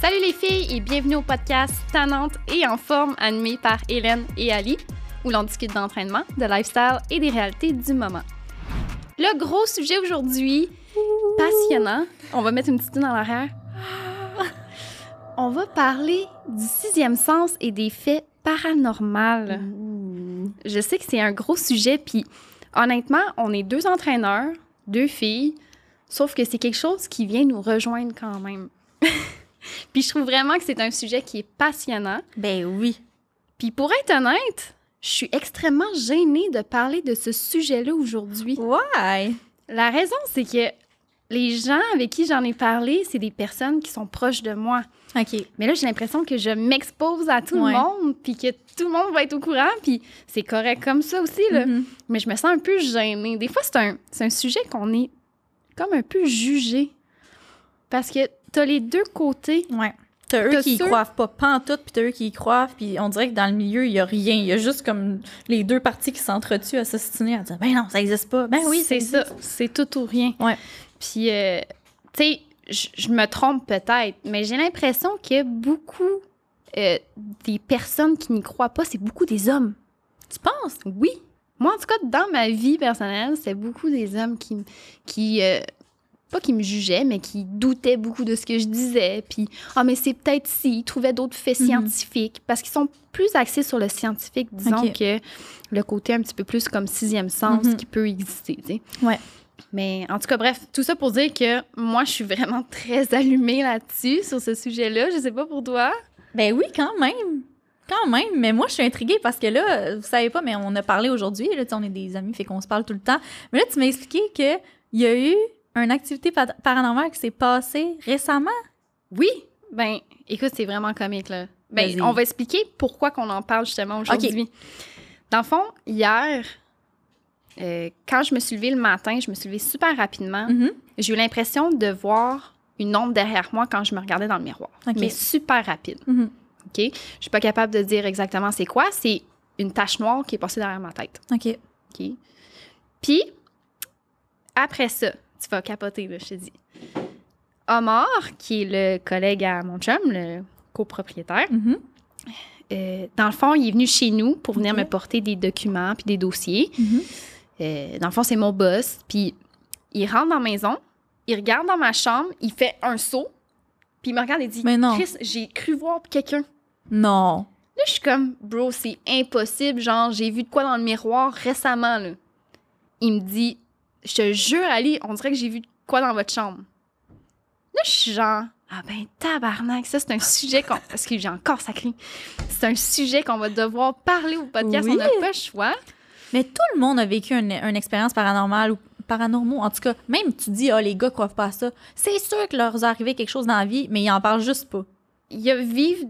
Salut les filles et bienvenue au podcast Tannante et en forme animé par Hélène et Ali, où l'on discute d'entraînement, de lifestyle et des réalités du moment. Le gros sujet aujourd'hui, passionnant. On va mettre une petite tune dans l'arrière. On va parler du sixième sens et des faits paranormaux. Je sais que c'est un gros sujet, puis honnêtement, on est deux entraîneurs, deux filles, sauf que c'est quelque chose qui vient nous rejoindre quand même. puis je trouve vraiment que c'est un sujet qui est passionnant. Ben oui. Puis pour être honnête, je suis extrêmement gênée de parler de ce sujet-là aujourd'hui. Ouais. La raison, c'est que les gens avec qui j'en ai parlé, c'est des personnes qui sont proches de moi. OK. Mais là, j'ai l'impression que je m'expose à tout Ouais. le monde, puis que tout le monde va être au courant, puis c'est correct comme ça aussi, là. Mhm. Mais je me sens un peu gênée. Des fois, c'est un, c'est un sujet qu'on est comme un peu jugé. Parce que t'as les deux côtés. Ouais. T'as eux qui y croient pas pantoute, puis t'as eux qui y croient, puis on dirait que dans le milieu, il y a rien. Il y a juste comme les deux parties qui s'entretuent à s'ostiner, à dire « Ben non, ça existe pas. Ben oui, c'est ça. C'est tout ou rien. Ouais. Puis, euh, tu sais, je- me trompe peut-être, mais j'ai l'impression que beaucoup euh, des personnes qui n'y croient pas, c'est beaucoup des hommes. Tu penses? Oui. Moi, en tout cas, dans ma vie personnelle, c'est beaucoup des hommes qui, qui euh, pas qui me jugeaient, mais qui doutaient beaucoup de ce que je disais. Puis, ah, mais c'est peut-être si, ils trouvaient d'autres faits Mhm. scientifiques, parce qu'ils sont plus axés sur le scientifique, disons, que le côté un petit peu plus comme sixième sens Mhm. qui peut exister, tu sais. Ouais. Mais en tout cas, bref, tout ça pour dire que moi, je suis vraiment très allumée là-dessus, sur ce sujet-là. Je sais pas pour toi. Ben oui, quand même. Quand même. Mais moi, je suis intriguée parce que là, vous savez pas, mais on a parlé aujourd'hui. Là, tu sais, on est des amis, fait qu'on se parle tout le temps. Mais là, tu m'as expliqué qu'il y a eu une activité pa- paranormale qui s'est passée récemment? Oui. Ben, écoute, c'est vraiment comique, là. Ben, on va expliquer pourquoi qu'on en parle justement aujourd'hui. Dans le fond, hier, euh, quand je me suis levée le matin, je me suis levée super rapidement. Mhm. J'ai eu l'impression de voir une ombre derrière moi quand je me regardais dans le miroir. Mais super rapide. Mhm. OK? Je suis pas capable de dire exactement c'est quoi. C'est une tache noire qui est passée derrière ma tête. OK. OK? Puis, après ça, tu vas capoter, là, je te dis. Omar, qui est le collègue à mon chum, le copropriétaire, Mhm. euh, dans le fond, il est venu chez nous pour venir me porter des documents puis des dossiers. Mhm. Euh, dans le fond, c'est mon boss. Puis, il rentre dans la maison, il regarde dans ma chambre, il fait un saut, puis il me regarde et dit Mais non. Chris, j'ai cru voir quelqu'un. Non. Là, je suis comme, bro, c'est impossible. Genre, j'ai vu de quoi dans le miroir récemment, là. Il me dit, je te jure, Ali, on dirait que j'ai vu quoi dans votre chambre. Là, je suis genre, ah ben, tabarnak, ça, c'est un sujet qu'on. Parce que j'ai encore sacré. C'est un sujet qu'on va devoir parler au podcast. Oui. On n'a pas le choix. Mais tout le monde a vécu une, une expérience paranormale ou paranormaux. En tout cas, même tu dis, ah, les gars croient pas à ça. C'est sûr que leur est arrivé quelque chose dans la vie, mais ils en parlent juste pas. Il y a vivre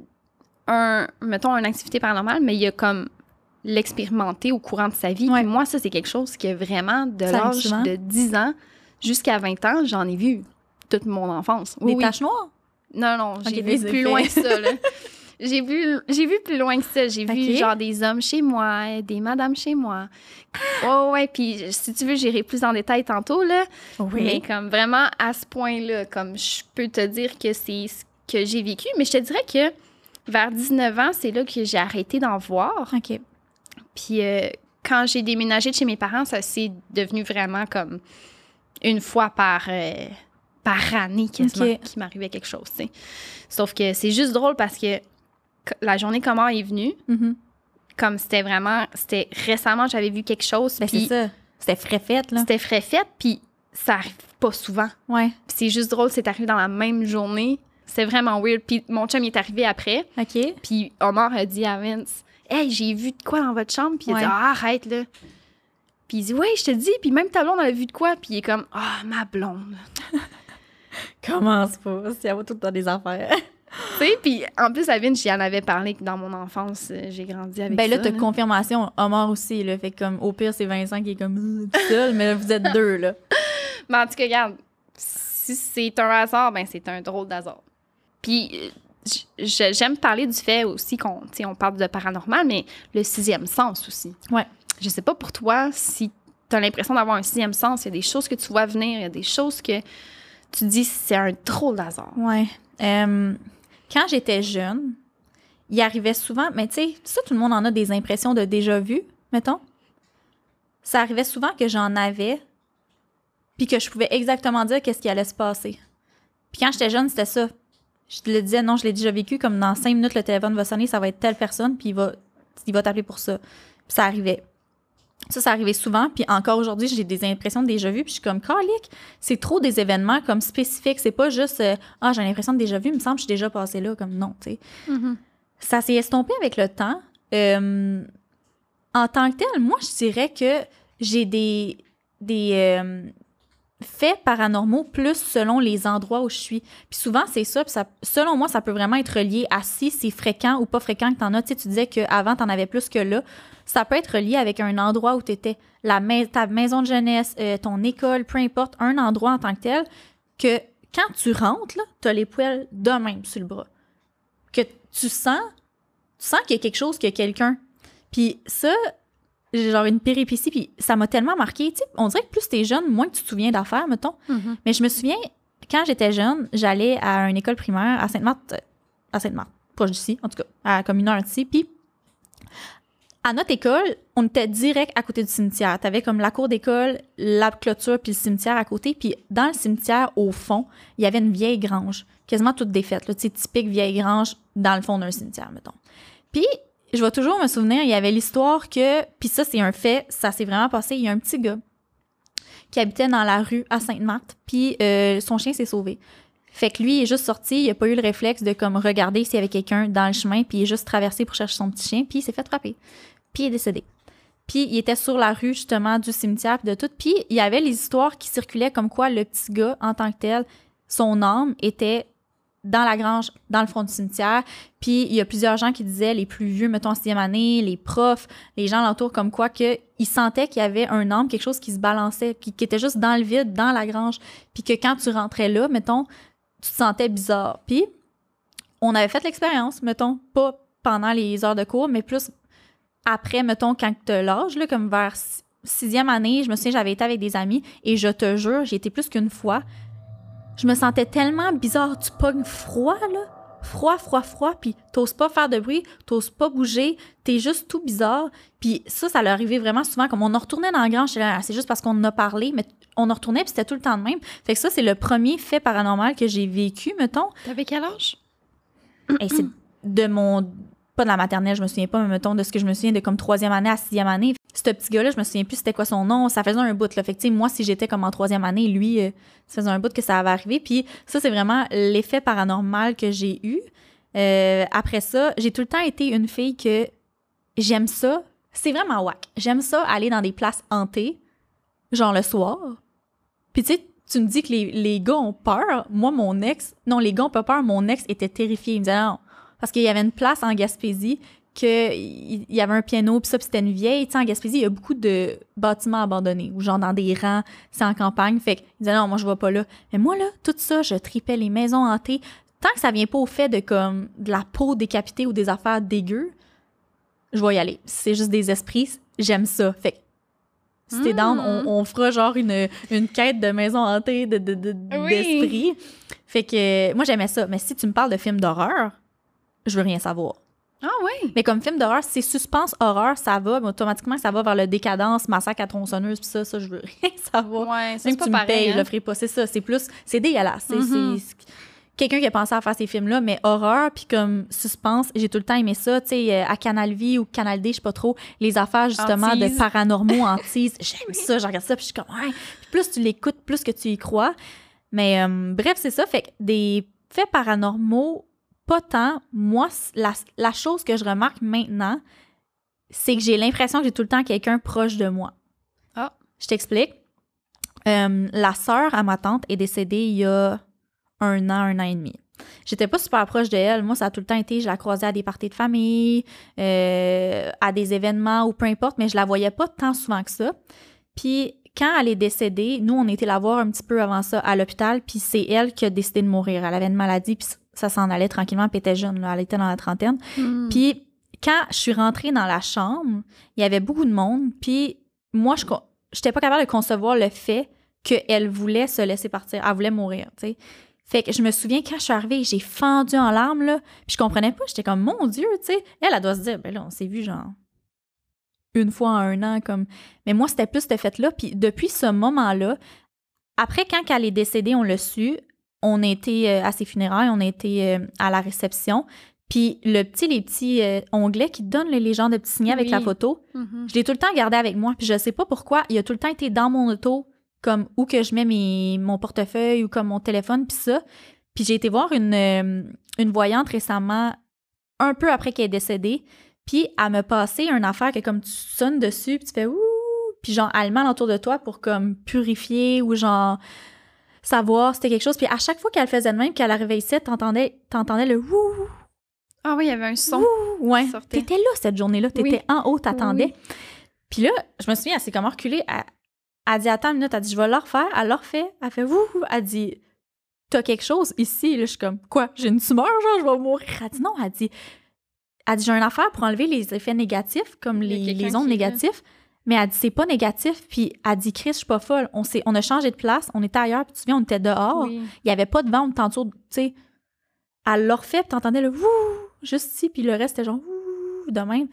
un, mettons, une activité paranormale, mais il y a comme l'expérimenter au courant de sa vie. Ouais. Puis moi, ça, c'est quelque chose que vraiment, de l'âge de 10 ans jusqu'à 20 ans, j'en ai vu toute mon enfance. Oui, Des oui. taches noires? Non, non, j'ai Ok, vu plus effets. loin que ça, là. J'ai vu, j'ai vu plus loin que ça. J'ai vu genre des hommes chez moi, des madames chez moi. Oh ouais, puis si tu veux, j'irai plus en détail tantôt, là. Mais comme vraiment à ce point-là, comme je peux te dire que c'est ce que j'ai vécu. Mais je te dirais que vers 19 ans, c'est là que j'ai arrêté d'en voir. OK. Puis euh, quand j'ai déménagé de chez mes parents, ça s'est devenu vraiment comme une fois par, euh, par année quasiment qu'il m'arrivait quelque chose. Sauf que c'est juste drôle parce que la journée comment est venue, Mhm. comme c'était vraiment, c'était récemment j'avais vu quelque chose, Ben, c'est puis ça. C'était frais fait, là. c'était frais fait, puis ça arrive pas souvent. Ouais. C'est juste drôle, c'est arrivé dans la même journée. C'est vraiment weird. Puis mon chum il est arrivé après. OK. Puis Omar a dit à Vince Hey, j'ai vu de quoi dans votre chambre? Puis il Ouais. dit Ah, arrête là. Puis il dit Ouais, je te dis. Puis même ta blonde, elle a vu de quoi? Puis il est comme Ah, ma blonde. Commence pas. C'est à vous tout dans des affaires. tu sais, puis en plus, à Vince, j'y en avais parlé que dans mon enfance, euh, j'ai grandi avec ben là, ça. t'as confirmation. Omar aussi, là. Fait que comme, au pire, c'est Vincent qui est comme euh, tout seul, mais là, vous êtes deux, là. Mais en tout cas, regarde, si c'est un hasard, ben c'est un drôle d'hasard. Puis euh, j'aime parler du fait aussi qu'on on parle de paranormal, mais le sixième sens aussi. Ouais. Je sais pas pour toi si tu as l'impression d'avoir un sixième sens, il y a des choses que tu vois venir, il y a des choses que tu dis c'est un drôle d'hasard. Ouais. Euh, quand j'étais jeune, il arrivait souvent, mais tu sais, ça, tout le monde en a des impressions de déjà vu, mettons. Ça arrivait souvent que j'en avais, puis que je pouvais exactement dire qu'est-ce qui allait se passer. Puis quand j'étais jeune, c'était ça. Je te le disais, non, je l'ai déjà vécu, comme dans cinq minutes, le téléphone va sonner, ça va être telle personne, puis il va, il va t'appeler pour ça. Puis ça arrivait. Ça, ça arrivait souvent. Puis encore aujourd'hui, j'ai des impressions de déjà vu. Puis je suis comme, calique, c'est trop des événements comme spécifiques. C'est pas juste, euh, ah, j'ai l'impression de déjà vu, il me semble que je suis déjà passé là. Comme non, tu sais. Mhm. Ça s'est estompé avec le temps. Euh, en tant que tel, moi, je dirais que j'ai des, des euh, faits paranormaux plus selon les endroits où je suis. Puis souvent, c'est ça. Selon moi, ça peut vraiment être lié à si c'est fréquent ou pas fréquent que t'en as. Tu sais, tu disais qu'avant, t'en avais plus que là. Ça peut être lié avec un endroit où t'étais, la mais- ta maison de jeunesse, euh, ton école, peu importe, un endroit en tant que tel, que quand tu rentres, là, t'as les poils de même sur le bras. Que tu sens, tu sens qu'il y a quelque chose, qu'il y a quelqu'un. Puis ça, j'ai genre une péripétie, puis ça m'a tellement marqué. Tu sais, on dirait que plus t'es jeune, moins que tu te souviens d'affaires, mettons. Mhm. Mais je me souviens, quand j'étais jeune, j'allais à une école primaire à Sainte-Marthe, euh, à Sainte-Marthe, proche d'ici, en tout cas, à comme une heure d'ici. Puis, à notre école, on était direct à côté du cimetière. T'avais comme la cour d'école, la clôture, puis le cimetière à côté. Puis, dans le cimetière, au fond, il y avait une vieille grange, quasiment toute défaite, là, tu sais, typique vieille grange dans le fond d'un cimetière, mettons. Puis, je vais toujours me souvenir, il y avait l'histoire que, puis ça, c'est un fait, ça s'est vraiment passé. Il y a un petit gars qui habitait dans la rue à Sainte-Marthe, puis euh, son chien s'est sauvé. Fait que lui, il est juste sorti, il a pas eu le réflexe de comme regarder s'il y avait quelqu'un dans le chemin, puis il est juste traversé pour chercher son petit chien, puis il s'est fait frapper. Puis il est décédé. Puis il était sur la rue justement du cimetière puis de tout. Puis il y avait les histoires qui circulaient comme quoi le petit gars en tant que tel, son âme était dans la grange, dans le fond du cimetière. Puis il y a plusieurs gens qui disaient, les plus vieux, mettons en sixième année, les profs, les gens alentour, comme quoi que ils sentaient qu'il y avait un âme, quelque chose qui se balançait, puis qui était juste dans le vide, dans la grange. Puis que quand tu rentrais là, mettons, tu te sentais bizarre. Puis on avait fait l'expérience, mettons, pas pendant les heures de cours, mais plus après, mettons, quand tu l'âge, là, comme vers si- sixième année, je me souviens, j'avais été avec des amis et je te jure, j'ai été plus qu'une fois. Je me sentais tellement bizarre. Tu pognes froid, là. Froid, froid, froid, puis t'oses pas faire de bruit, t'oses pas bouger, t'es juste tout bizarre. Puis ça, ça leur arrivait vraiment souvent. Comme on en retournait dans la grange, c'est juste parce qu'on en a parlé, mais on en retournait, puis c'était tout le temps de même. Fait que ça, c'est le premier fait paranormal que j'ai vécu, mettons. T'avais quel âge? Et c'est de mon. Pas de la maternelle, je me souviens pas, mais mettons de ce que je me souviens de comme troisième année à sixième année. Ce petit gars-là, je me souviens plus c'était quoi son nom. Ça faisait un bout, là. Moi, si j'étais comme en troisième année, lui, euh, ça faisait un bout que ça avait arrivé. Puis ça, c'est vraiment l'effet paranormal que j'ai eu. Euh, après ça, j'ai tout le temps été une fille que j'aime ça. C'est vraiment whack. J'aime ça aller dans des places hantées, genre le soir. Puis tu sais, tu me dis que les, les gars ont peur. Moi, mon ex, non, les gars ont pas peur. Mon ex était terrifié. Il me disait non. Parce qu'il y avait une place en Gaspésie que il il y avait un piano, puis ça, puis c'était une vieille. Tu sais, en Gaspésie, il y a beaucoup de bâtiments abandonnés, ou genre dans des rangs, c'est en campagne. Fait qu'il disait non, moi, je vais pas là. Mais moi, là, tout ça, je tripais les maisons hantées. Tant que ça vient pas au fait de comme de la peau décapitée ou des affaires dégueu, je vais y aller. C'est juste des esprits, j'aime ça. Fait que si t'es down, on, on fera genre une, une quête de maison hantée de, de, de- Oui. d'esprit. Fait que moi, j'aimais ça. Mais si tu me parles de films d'horreur, je veux rien savoir. Ah oui? Mais comme film d'horreur, c'est suspense, horreur, ça va, mais automatiquement, ça va vers le décadence, massacre à tronçonneuse, puis ça, ça, je veux rien savoir. Ouais, ça, Même que tu me payes, je hein. le ferai pas. C'est ça, c'est plus, c'est dégueulasse. C'est- Mhm. c'est- quelqu'un qui a pensé à faire ces films-là, mais horreur, puis comme suspense, j'ai tout le temps aimé ça. Tu sais, euh, à Canal Vie ou Canal D, je sais pas trop, les affaires justement de paranormaux, antises. J'aime ça, je regarde ça, puis je suis comme, ouais. Puis plus tu l'écoutes, plus que tu y crois. Mais euh, bref, c'est ça. Fait que des faits paranormaux, pas tant. Moi, la, la chose que je remarque maintenant, c'est que j'ai l'impression que j'ai tout le temps quelqu'un proche de moi. Ah. Je t'explique. Euh, la sœur à ma tante est décédée il y a un an, un an et demi. J'étais pas super proche d'elle. Moi, ça a tout le temps été, je la croisais à des parties de famille, euh, à des événements ou peu importe, mais je la voyais pas tant souvent que ça. Puis quand elle est décédée, nous, on était la voir un petit peu avant ça à l'hôpital, puis c'est elle qui a décidé de mourir. Elle avait une maladie, puis ça s'en allait tranquillement, puis elle était jeune, là, elle était dans la trentaine. Hmm. Puis quand je suis rentrée dans la chambre, il y avait beaucoup de monde, puis moi, je n'étais pas capable de concevoir le fait qu'elle voulait se laisser partir, elle voulait mourir, tu sais. Fait que je me souviens quand je suis arrivée, j'ai fendu en larmes, là. Puis je comprenais pas. J'étais comme, mon Dieu, tu sais. Elle, elle doit se dire, ben là, on s'est vu genre une fois en un an. comme Mais moi, c'était plus cette fête-là. Puis depuis ce moment-là, après, quand elle est décédée, on l'a su, on était euh, à ses funérailles, on était euh, à la réception. Puis le petit, les petits euh, onglets qui donnent les légendes de petits signets avec la Oui. photo, Mhm. je l'ai tout le temps gardé avec moi. Puis je sais pas pourquoi, il a tout le temps été dans mon auto, comme où que je mets mes, mon portefeuille ou comme mon téléphone, puis ça. Puis j'ai été voir une, euh, une voyante récemment, un peu après qu'elle est décédée. Puis elle me passé une affaire que comme tu sonnes dessus, puis tu fais ouh, puis genre elle met autour de toi pour comme purifier ou genre savoir c'était quelque chose. Puis à chaque fois qu'elle faisait de même, qu'elle arrivait ici, t'entendais, t'entendais le ouh, Ah oui, il y avait un son. ouais. qui sortait. T'étais là cette journée-là, t'étais Oui. en haut, t'attendais. Oui. Puis là, je me souviens, elle s'est comme reculée. Elle, elle dit Attends une minute, elle dit Je vais le refaire. Elle l'a refait. Elle fait Wouh Elle dit T'as quelque chose ici. Là, je suis comme Quoi? J'ai une tumeur, genre, je vais mourir. Elle dit Non, elle dit Elle dit J'ai une affaire pour enlever les effets négatifs, comme les, les ondes négatives. Mais elle dit C'est pas négatif. Puis elle dit Chris, je suis pas folle. On, on a changé de place. On était ailleurs. Puis tu te souviens, on était dehors. Oui. Il y avait pas de vent, on était tu sais. Elle l'a refait, puis t'entendais le wouh, juste ici, puis le reste, c'était genre wouh, de même.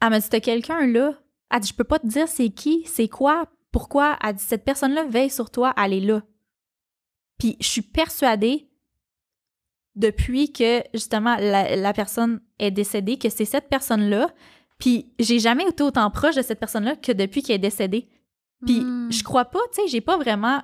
Elle m'a dit, t'as quelqu'un là? Elle dit, je peux pas te dire c'est qui, c'est quoi, pourquoi? Elle dit, cette personne-là veille sur toi, elle est là. Puis je suis persuadée, depuis que, justement, la, la personne est décédée, que c'est cette personne-là. Puis j'ai jamais été autant proche de cette personne-là que depuis qu'elle est décédée. Puis Hmm. je crois pas, tu sais, j'ai pas vraiment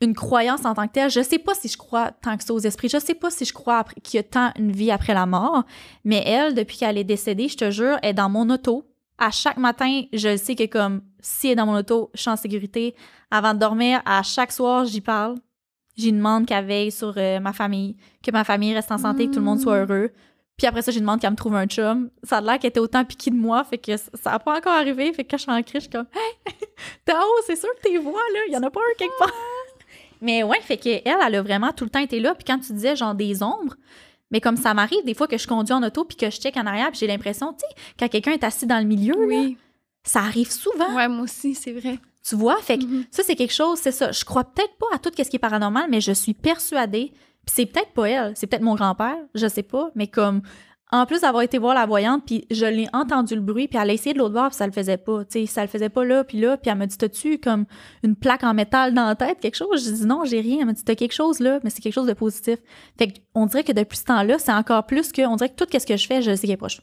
une croyance en tant que telle. Je sais pas si je crois tant que ça aux esprits. Je sais pas si je crois qu'il y a tant une vie après la mort. Mais elle, depuis qu'elle est décédée, je te jure, elle est dans mon auto. À chaque matin, je sais que comme si elle est dans mon auto, je suis en sécurité. Avant de dormir, à chaque soir, j'y parle. J'y demande qu'elle veille sur euh, ma famille, que ma famille reste en santé, que tout le monde soit Mm. heureux. Puis après ça, j'y demande qu'elle me trouve un chum. Ça a l'air qu'elle était autant piquée de moi, fait que ça n'a pas encore arrivé. Fait que quand je suis en crise, je suis comme Hey, haut, c'est sûr que t'es vois, là. Il y en a pas un quelque part. Mais ouais, fait que elle, elle a vraiment tout le temps été là. Puis quand tu disais genre des ombres, mais comme ça m'arrive des fois que je conduis en auto puis que je check en arrière, puis j'ai l'impression, tu sais, quand quelqu'un est assis dans le milieu, là, ça arrive souvent. Ouais, moi aussi, c'est vrai. Tu vois? Fait que Mhm. ça, c'est quelque chose, c'est ça. Je crois peut-être pas à tout ce qui est paranormal, mais je suis persuadée. Puis c'est peut-être pas elle, c'est peut-être mon grand-père, je sais pas, mais comme en plus d'avoir été voir la voyante, puis je l'ai entendu le bruit, puis elle a essayé de l'autre bord, puis ça le faisait pas. Tu sais, ça le faisait pas là, puis là, puis elle m'a dit T'as-tu comme une plaque en métal dans la tête, quelque chose? Je dis Non, j'ai rien. Elle m'a dit T'as quelque chose là, mais c'est quelque chose de positif. Fait que on dirait que depuis ce temps-là, c'est encore plus que, on dirait que tout ce que je fais, je sais qu'elle est proche.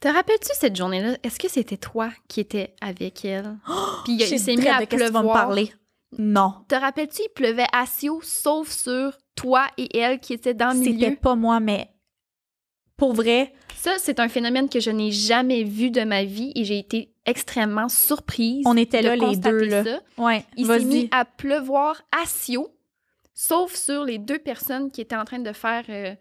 Te rappelles-tu cette journée-là? Est-ce que c'était toi qui étais avec elle? Puis il, s'est mis à vas me pleuvoir. parler. Non. Te rappelles-tu, il pleuvait Sio, sauf sur toi et elle qui étaient dans le C'était milieu? pas moi, mais pour vrai, Ça, c'est un phénomène que je n'ai jamais vu de ma vie et j'ai été extrêmement surprise. On était de là, les deux, là. ça. ouais, Il s'est mis à pleuvoir à Sio, sauf sur les deux personnes qui étaient en train de faire. euh,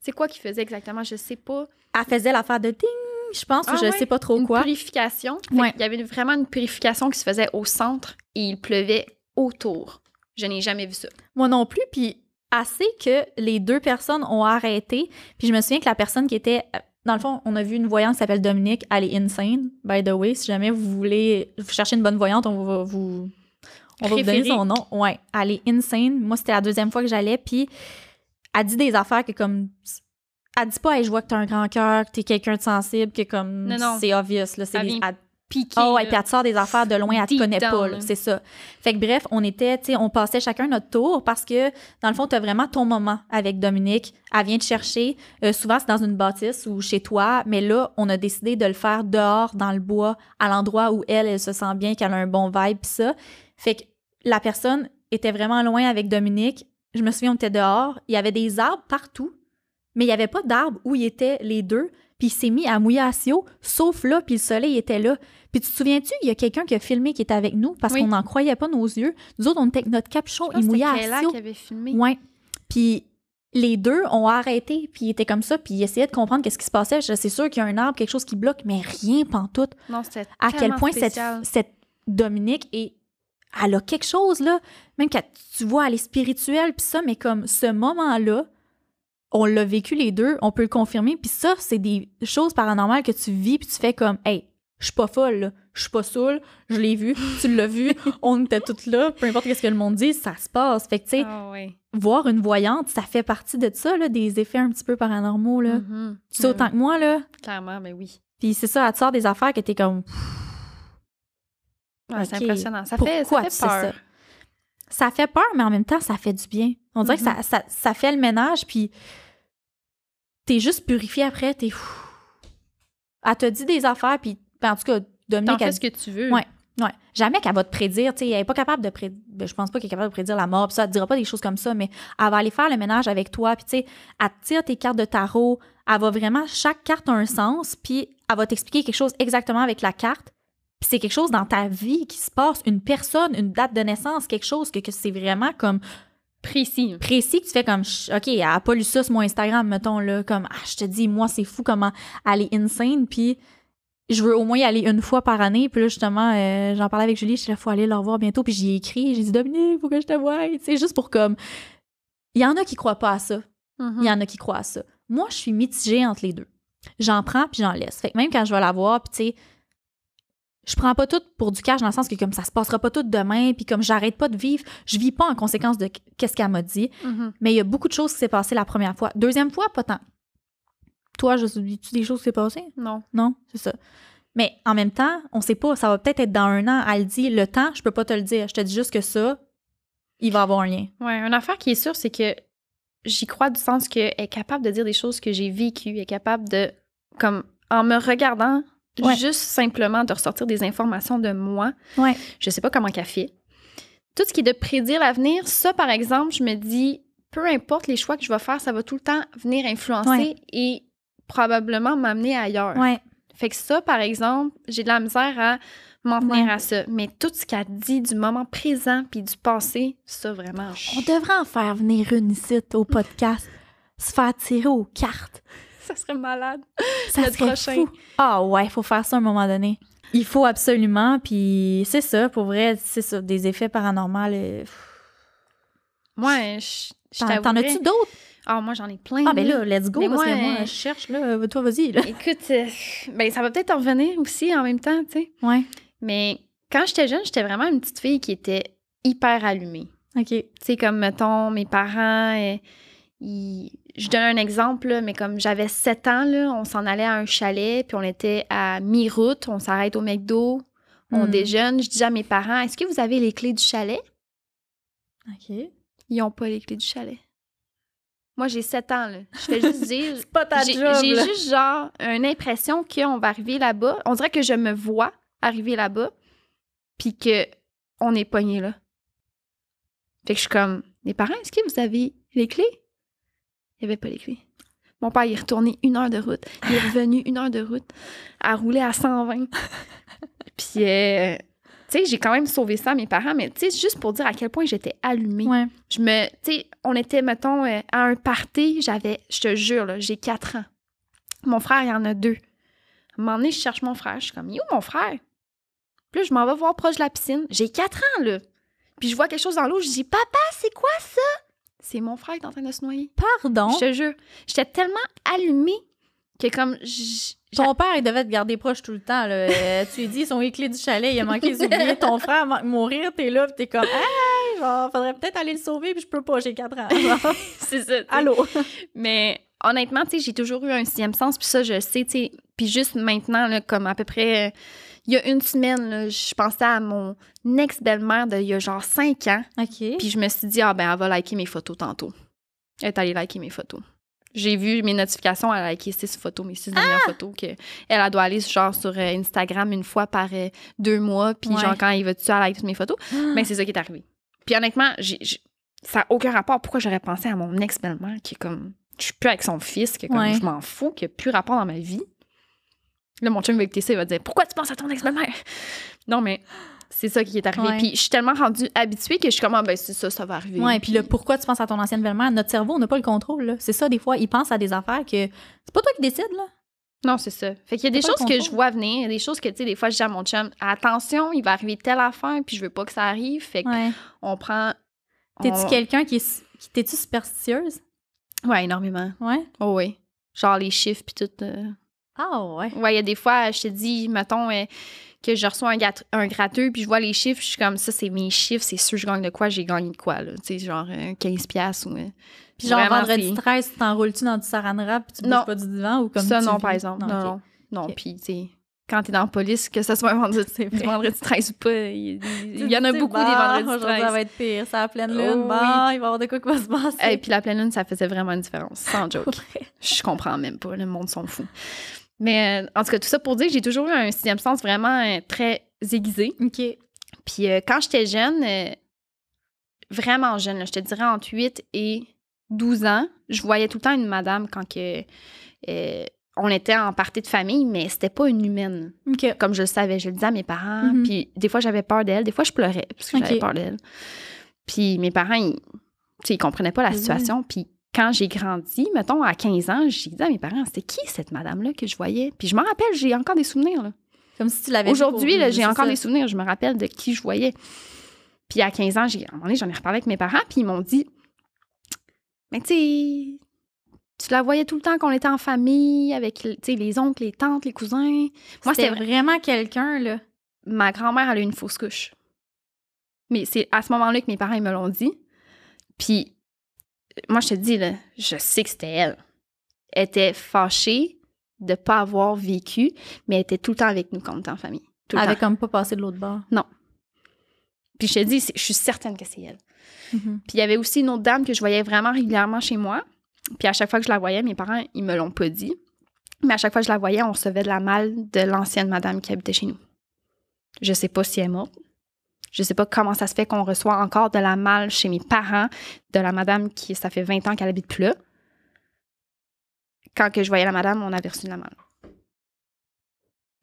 c'est quoi qu'ils faisaient exactement? Je sais pas. Elle faisait l'affaire de ding, je pense, ou Ah je ouais, sais pas trop une quoi. purification. Ouais. Il y avait vraiment une purification qui se faisait au centre et il pleuvait autour. Je n'ai jamais vu ça. Moi non plus, puis assez que les deux personnes ont arrêté. Puis je me souviens que la personne qui était... Dans le fond, on a vu une voyante qui s'appelle Dominique. Elle est insane, by the way. Si jamais vous voulez vous chercher une bonne voyante, on va vous... On va vous donner son nom. Ouais, elle est insane. Moi, c'était la deuxième fois que j'allais, puis elle dit des affaires que comme... Elle dit pas, hey, je vois que t'as un grand cœur, que t'es quelqu'un de sensible, que comme... C'est obvious, là. C'est vient elle- Piqué. Ah ouais, puis elle te sort des affaires de loin, elle te connaît pas, c'est ça. Fait que bref, on était, tu sais, on passait chacun notre tour parce que, dans le fond, tu as vraiment ton moment avec Dominique. Elle vient te chercher. Euh, souvent, c'est dans une bâtisse ou chez toi, mais là, on a décidé de le faire dehors, dans le bois, à l'endroit où elle, elle se sent bien, qu'elle a un bon vibe, pis ça. Fait que la personne était vraiment loin avec Dominique. Je me souviens, on était dehors. Il y avait des arbres partout, mais il n'y avait pas d'arbres où ils étaient les deux. Puis il s'est mis à mouiller à Sio, sauf là, puis le soleil était là. Puis tu te souviens-tu, il y a quelqu'un qui a filmé qui était avec nous parce Oui. qu'on n'en croyait pas nos yeux. Nous autres, on était avec notre capuchon, Je pense il que mouillait c'était à Kayla Sio. qui avait filmé. Ouais. Puis les deux ont arrêté, puis ils étaient comme ça, puis ils essayaient de comprendre qu'est-ce qui se passait. C'est sûr qu'il y a un arbre, quelque chose qui bloque, mais rien pantoute. Non, c'était À quel point cette Dominique est... Elle a quelque chose, là. Même quand tu vois, elle est spirituelle, puis ça, mais comme ce moment-là, on l'a vécu les deux, on peut le confirmer. Puis ça, c'est des choses paranormales que tu vis, puis tu fais comme, hey, Je suis pas folle. Je suis pas saoule. Je l'ai vu. Tu l'as vu. On était toutes là. Peu importe ce que le monde dit, ça se passe. Fait que, tu sais, Ah voir une voyante, ça fait partie de ça, là, des effets un petit peu paranormaux, là. Tu sais autant que moi, là. Clairement, mais oui. Puis c'est ça, elle te sort des affaires que t'es comme. Ouais, C'est impressionnant. Ça fait, pourquoi ça tu fait sais peur. ça? Ça fait peur, mais en même temps, ça fait du bien. On dirait que ça, ça, ça fait le ménage, puis t'es juste purifié après, t'es. Elle te dit des affaires, puis ben, en tout cas, T'en Dominique, fais elle, ce que tu veux. Ouais. ouais, jamais qu'elle va te prédire, tu sais, elle est pas capable de prédire, je pense pas qu'elle est capable de prédire la mort, puis ça, elle te dira pas des choses comme ça, mais elle va aller faire le ménage avec toi, puis tu sais, elle tire tes cartes de tarot, elle va vraiment, chaque carte a un sens, puis elle va t'expliquer quelque chose exactement avec la carte, puis c'est quelque chose dans ta vie qui se passe, une personne, une date de naissance, quelque chose que, que c'est vraiment comme Précis. précis que tu fais comme OK, elle a pas lu ça sur mon Instagram mettons là comme ah, je te dis moi c'est fou comment elle est insane puis je veux au moins y aller une fois par année puis là justement euh, j'en parlais avec Julie, je là faut aller la revoir bientôt puis j'y ai écrit, j'ai dit Dominique, faut que je te voie, tu sais juste pour comme il y en a qui croient pas à ça, Mhm. il y en a qui croient à ça. Moi, je suis mitigée entre les deux. J'en prends puis j'en laisse. Fait que même quand je vais la voir, puis tu sais, je prends pas tout pour du cash dans le sens que comme ça se passera pas tout demain, puis comme j'arrête pas de vivre, je vis pas en conséquence de qu'est-ce qu'elle m'a dit. Mhm. Mais il y a beaucoup de choses qui s'est passées la première fois. Deuxième fois, pas tant. Toi, je dis-tu des choses qui s'est passées? Non. Non, c'est ça. Mais en même temps, on sait pas, ça va peut-être être dans un an. Elle dit, le temps, je peux pas te le dire. Je te dis juste que ça, il va avoir un lien. Ouais, une affaire qui est sûre, c'est que j'y crois du sens qu'elle est capable de dire des choses que j'ai vécues. Elle est capable de, comme, en me regardant, Ouais. juste simplement de ressortir des informations de moi. Ouais. Je sais pas comment qu'elle fait. Tout ce qui est de prédire l'avenir, ça, par exemple, je me dis, peu importe les choix que je vais faire, ça va tout le temps venir influencer Ouais. et probablement m'amener ailleurs. Fait que ça, par exemple, j'ai de la misère à m'en tenir Ouais. à ça. Mais tout ce qu'elle dit du moment présent puis du passé, ça, vraiment, On devrait en faire venir une ici au podcast. Se faire tirer aux cartes. ça serait malade. Ça Le serait prochain. fou. Ah ouais, il faut faire ça à un moment donné. Il faut absolument, puis c'est ça, pour vrai, c'est ça, des effets paranormaux. euh. Moi, je, je T'en as-tu d'autres? Ah, moi, j'en ai plein. Ah ben là, let's go, Mais parce que moi, moi, euh, je cherche, là. Euh, Toi, vas-y, là. Écoute, euh, ben, ça va peut-être en revenir aussi en même temps, tu sais. Ouais, Mais quand j'étais jeune, j'étais vraiment une petite fille qui était hyper allumée. OK. Tu sais, comme, mettons, mes parents, euh, ils- je donne un exemple, là, mais comme j'avais 7 ans, là, on s'en allait à un chalet, puis on était à mi-route, on s'arrête au McDo, on Hmm. déjeune. Je dis à mes parents, est-ce que vous avez les clés du chalet? OK. Ils n'ont pas les clés du chalet. Moi, j'ai 7 ans, là. Je fais juste dire... C'est pas ta J'ai juste, genre, une impression qu'on va arriver là-bas. On dirait que je me vois arriver là-bas, puis que on est pogné là. Fait que je suis comme, les parents, est-ce que vous avez les clés? Il n'y avait pas les clés. Mon père, il est retourné une heure de route. Il est revenu une heure de route à rouler à 120. puis, euh, tu sais, j'ai quand même sauvé ça à mes parents, mais tu sais, juste pour dire à quel point j'étais allumée. Ouais. Je me. Tu sais, on était, mettons, euh, à un party, j'avais, je te jure, là, j'ai 4 ans. Mon frère, il y en a deux. À un moment donné, je cherche mon frère. Je suis comme, il est où mon frère? Puis là, je m'en vais voir proche de la piscine. J'ai 4 ans, là. Puis je vois quelque chose dans l'eau. Je dis, papa, c'est quoi ça? C'est mon frère qui est en train de se noyer. Pardon? Je te jure. J'étais tellement allumée que comme. Ton père, il devait te garder proche tout le temps. Là. Euh, tu lui dis, ils sont les clés du chalet, il a manqué billets. Ton frère va mourir, t'es là, pis t'es comme, hey, genre, faudrait peut-être aller le sauver, puis je peux pas, j'ai 4 ans. C'est ça. Allô? Mais honnêtement, tu sais, j'ai toujours eu un sixième sens, puis ça, je le sais, tu sais. Puis juste maintenant, là, comme à peu près, euh, il y a une semaine, là, je pensais à mon ex-belle-mère d'il y a genre cinq ans, OK. puis je me suis dit, ah ben, elle va liker mes photos tantôt. Elle est allée liker mes photos. J'ai vu mes notifications, elle a liké six photos, mes six dernières Ah! photos, que elle, elle doit aller genre sur euh, Instagram une fois par euh, deux mois, puis Ouais. genre quand il va dessus, elle like toutes mes photos? Ben, c'est ça qui est arrivé. Puis honnêtement, j'ai, j'ai- ça n'a aucun rapport. Pourquoi j'aurais pensé à mon ex-belle-mère qui est comme. Je suis plus avec son fils, que comme Ouais. je m'en fous, qui n'a plus rapport dans ma vie? Là, mon chum va écouter ça, il va dire Pourquoi tu penses à ton ex-belle-mère Non, mais c'est ça qui est arrivé. Ouais. Puis je suis tellement rendue habituée que je suis comme Ah, ben c'est ça, ça va arriver. Ouais, puis là, pourquoi tu penses à ton ancienne belle-mère? Notre cerveau, on n'a pas le contrôle. C'est ça, des fois, il pense à des affaires que c'est pas toi qui décides, là. Non, c'est ça. Fait qu'il y a des le choses que je vois venir, il y a des choses que, tu sais, des fois, je dis à mon chum Attention, il va arriver telle affaire, puis je veux pas que ça arrive. Fait Ouais. qu'on prend. T'es-tu on- quelqu'un qui est. qui- T'es-tu superstitieuse? Ouais, énormément. Ouais? Oh oui. Genre les chiffres puis tout. euh, Ah ouais. Ouais, il y a des fois, je te dis, mettons, euh, que je reçois un, gâte- un gratteux, puis je vois les chiffres, je suis comme, ça, c'est mes chiffres, c'est sûr, je gagne de quoi, j'ai gagné de quoi, là. Tu sais, genre euh, 15$ piastres ou. euh, Puis genre, vendredi c'est- 13, tu t'enroules-tu dans du saran wrap puis tu Non. bouges pas du divan ou comme ça, non, vis? par exemple. Non, non. Non, Ok. puis, tu sais, quand t'es dans la police, que ce soit un vendredi, C'est vendredi 13 ou pas, il, il- y en a beaucoup bah, des vendredis Aujourd'hui, 13. ça va être pire. Ça à pleine Oh, lune. oui. Bah, il va y avoir de quoi qui va se passer. Et puis la pleine lune, ça faisait vraiment une différence, sans joke. Je comprends même pas, le monde sont fous. Mais euh, en tout cas, tout ça pour dire que j'ai toujours eu un sixième sens vraiment euh, très aiguisé. OK. Puis euh, quand j'étais jeune, vraiment jeune, là, je te dirais entre 8 et 12 ans, je voyais tout le temps une madame quand que, on était en partie de famille, mais c'était pas une humaine. OK. Comme je le savais, je le disais à mes parents. Mhm. Puis des fois, j'avais peur d'elle. Des fois, je pleurais parce que j'avais peur d'elle. Puis mes parents, ils, ils comprenaient pas la Mhm. situation. Puis quand j'ai grandi, mettons, à 15 ans, j'ai dit à mes parents, c'était qui cette madame-là que je voyais? Puis je me rappelle, j'ai encore des souvenirs. là. Comme si tu l'avais Aujourd'hui, j'ai encore ça. des souvenirs. Je me rappelle de qui je voyais. Puis à 15 ans, j'ai, à un moment donné, j'en ai reparlé avec mes parents, puis ils m'ont dit Mais tu sais, tu la voyais tout le temps qu'on était en famille, avec les oncles, les tantes, les cousins. Moi, C'était vraiment quelqu'un, là. Ma grand-mère, elle a eu une fausse couche. Mais c'est à ce moment-là que mes parents ils me l'ont dit. Puis, moi, je te dis, là, je sais que c'était elle. Elle était fâchée de ne pas avoir vécu, mais elle était tout le temps avec nous quand on était en famille. Tout le Elle avait temps. comme pas passé de l'autre bord? Puis je te dis, je suis certaine que c'est elle. Mhm. Puis il y avait aussi une autre dame que je voyais vraiment régulièrement chez moi. Puis à chaque fois que je la voyais, mes parents, ils me l'ont pas dit. Mais à chaque fois que je la voyais, on recevait de la malle de l'ancienne madame qui habitait chez nous. Je sais pas si elle est morte. Je sais pas comment ça se fait qu'on reçoit encore de la malle chez mes parents, de la madame qui, ça fait 20 ans qu'elle habite plus là. Quand que je voyais la madame, on avait reçu de la malle.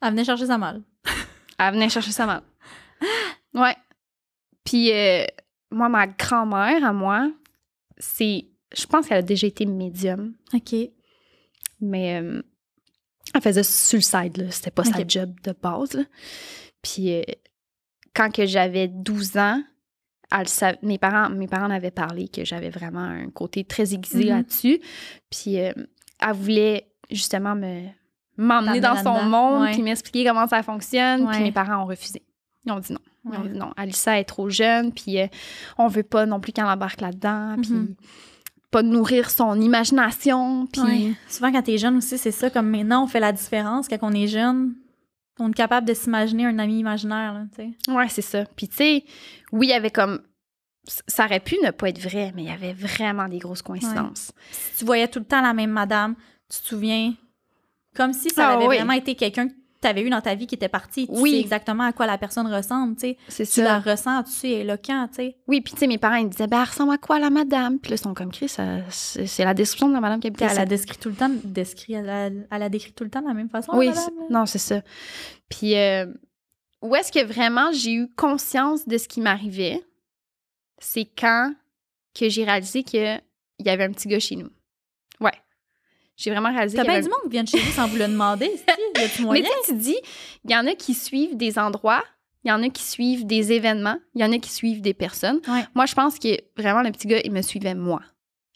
Elle venait chercher sa malle. Elle venait chercher sa malle. Ouais. Puis euh, moi, ma grand-mère, à moi, c'est... Je pense qu'elle a déjà été médium, OK. mais euh, elle faisait sur le side, là. C'était pas sa Ok. job de base, là. Puis euh, quand que j'avais 12 ans, elle mes, parents, mes parents en avaient parlé que j'avais vraiment un côté très aiguisé Mhm. là-dessus. Puis euh, elle voulait justement me m'emmener dans son monde, Ouais. puis m'expliquer comment ça fonctionne. Ouais. Puis mes parents ont refusé. Ils ont dit non. Ils ont dit non, Alissa est trop jeune, puis euh, on veut pas non plus qu'elle embarque là-dedans, puis Mhm. pas nourrir son imagination, puis... Ouais. Souvent, quand t'es jeune aussi, c'est ça. Comme maintenant, on fait la différence. Quand on est jeune, on est capable de s'imaginer un ami imaginaire, là, tu sais. Ouais, c'est ça. Puis tu sais, oui, il y avait comme... Ça aurait pu ne pas être vrai, mais il y avait vraiment des grosses coïncidences. Si tu voyais tout le temps la même madame, tu te souviens, comme si ça Ah avait oui. vraiment été quelqu'un que tu avais eu dans ta vie qui était parti. Tu Oui. sais exactement à quoi la personne ressemble, tu sais. C'est Tu la ressens, tu sais, éloquent, tu sais. Oui, puis tu sais, mes parents, ils disaient, ben, elle ressemble à quoi, la madame? Puis là, ils sont comme, Chris, c'est la description de la madame qui Puis elle ici. a décrit tout le temps, elle, a, elle a décrit tout le temps de la même façon, Oui, la madame, non, c'est ça. Puis, euh, où est-ce que vraiment j'ai eu conscience de ce qui m'arrivait? C'est quand que j'ai réalisé qu'il y avait un petit gars chez nous. Ouais. J'ai vraiment réalisé T'as bien avait du monde qui vient de chez vous sans vous le demander, y a-tu Mais moyen? tu dis, il y en a qui suivent des endroits, il y en a qui suivent des événements, il y en a qui suivent des personnes. Ouais. Moi, je pense que vraiment, le petit gars, il me suivait moi.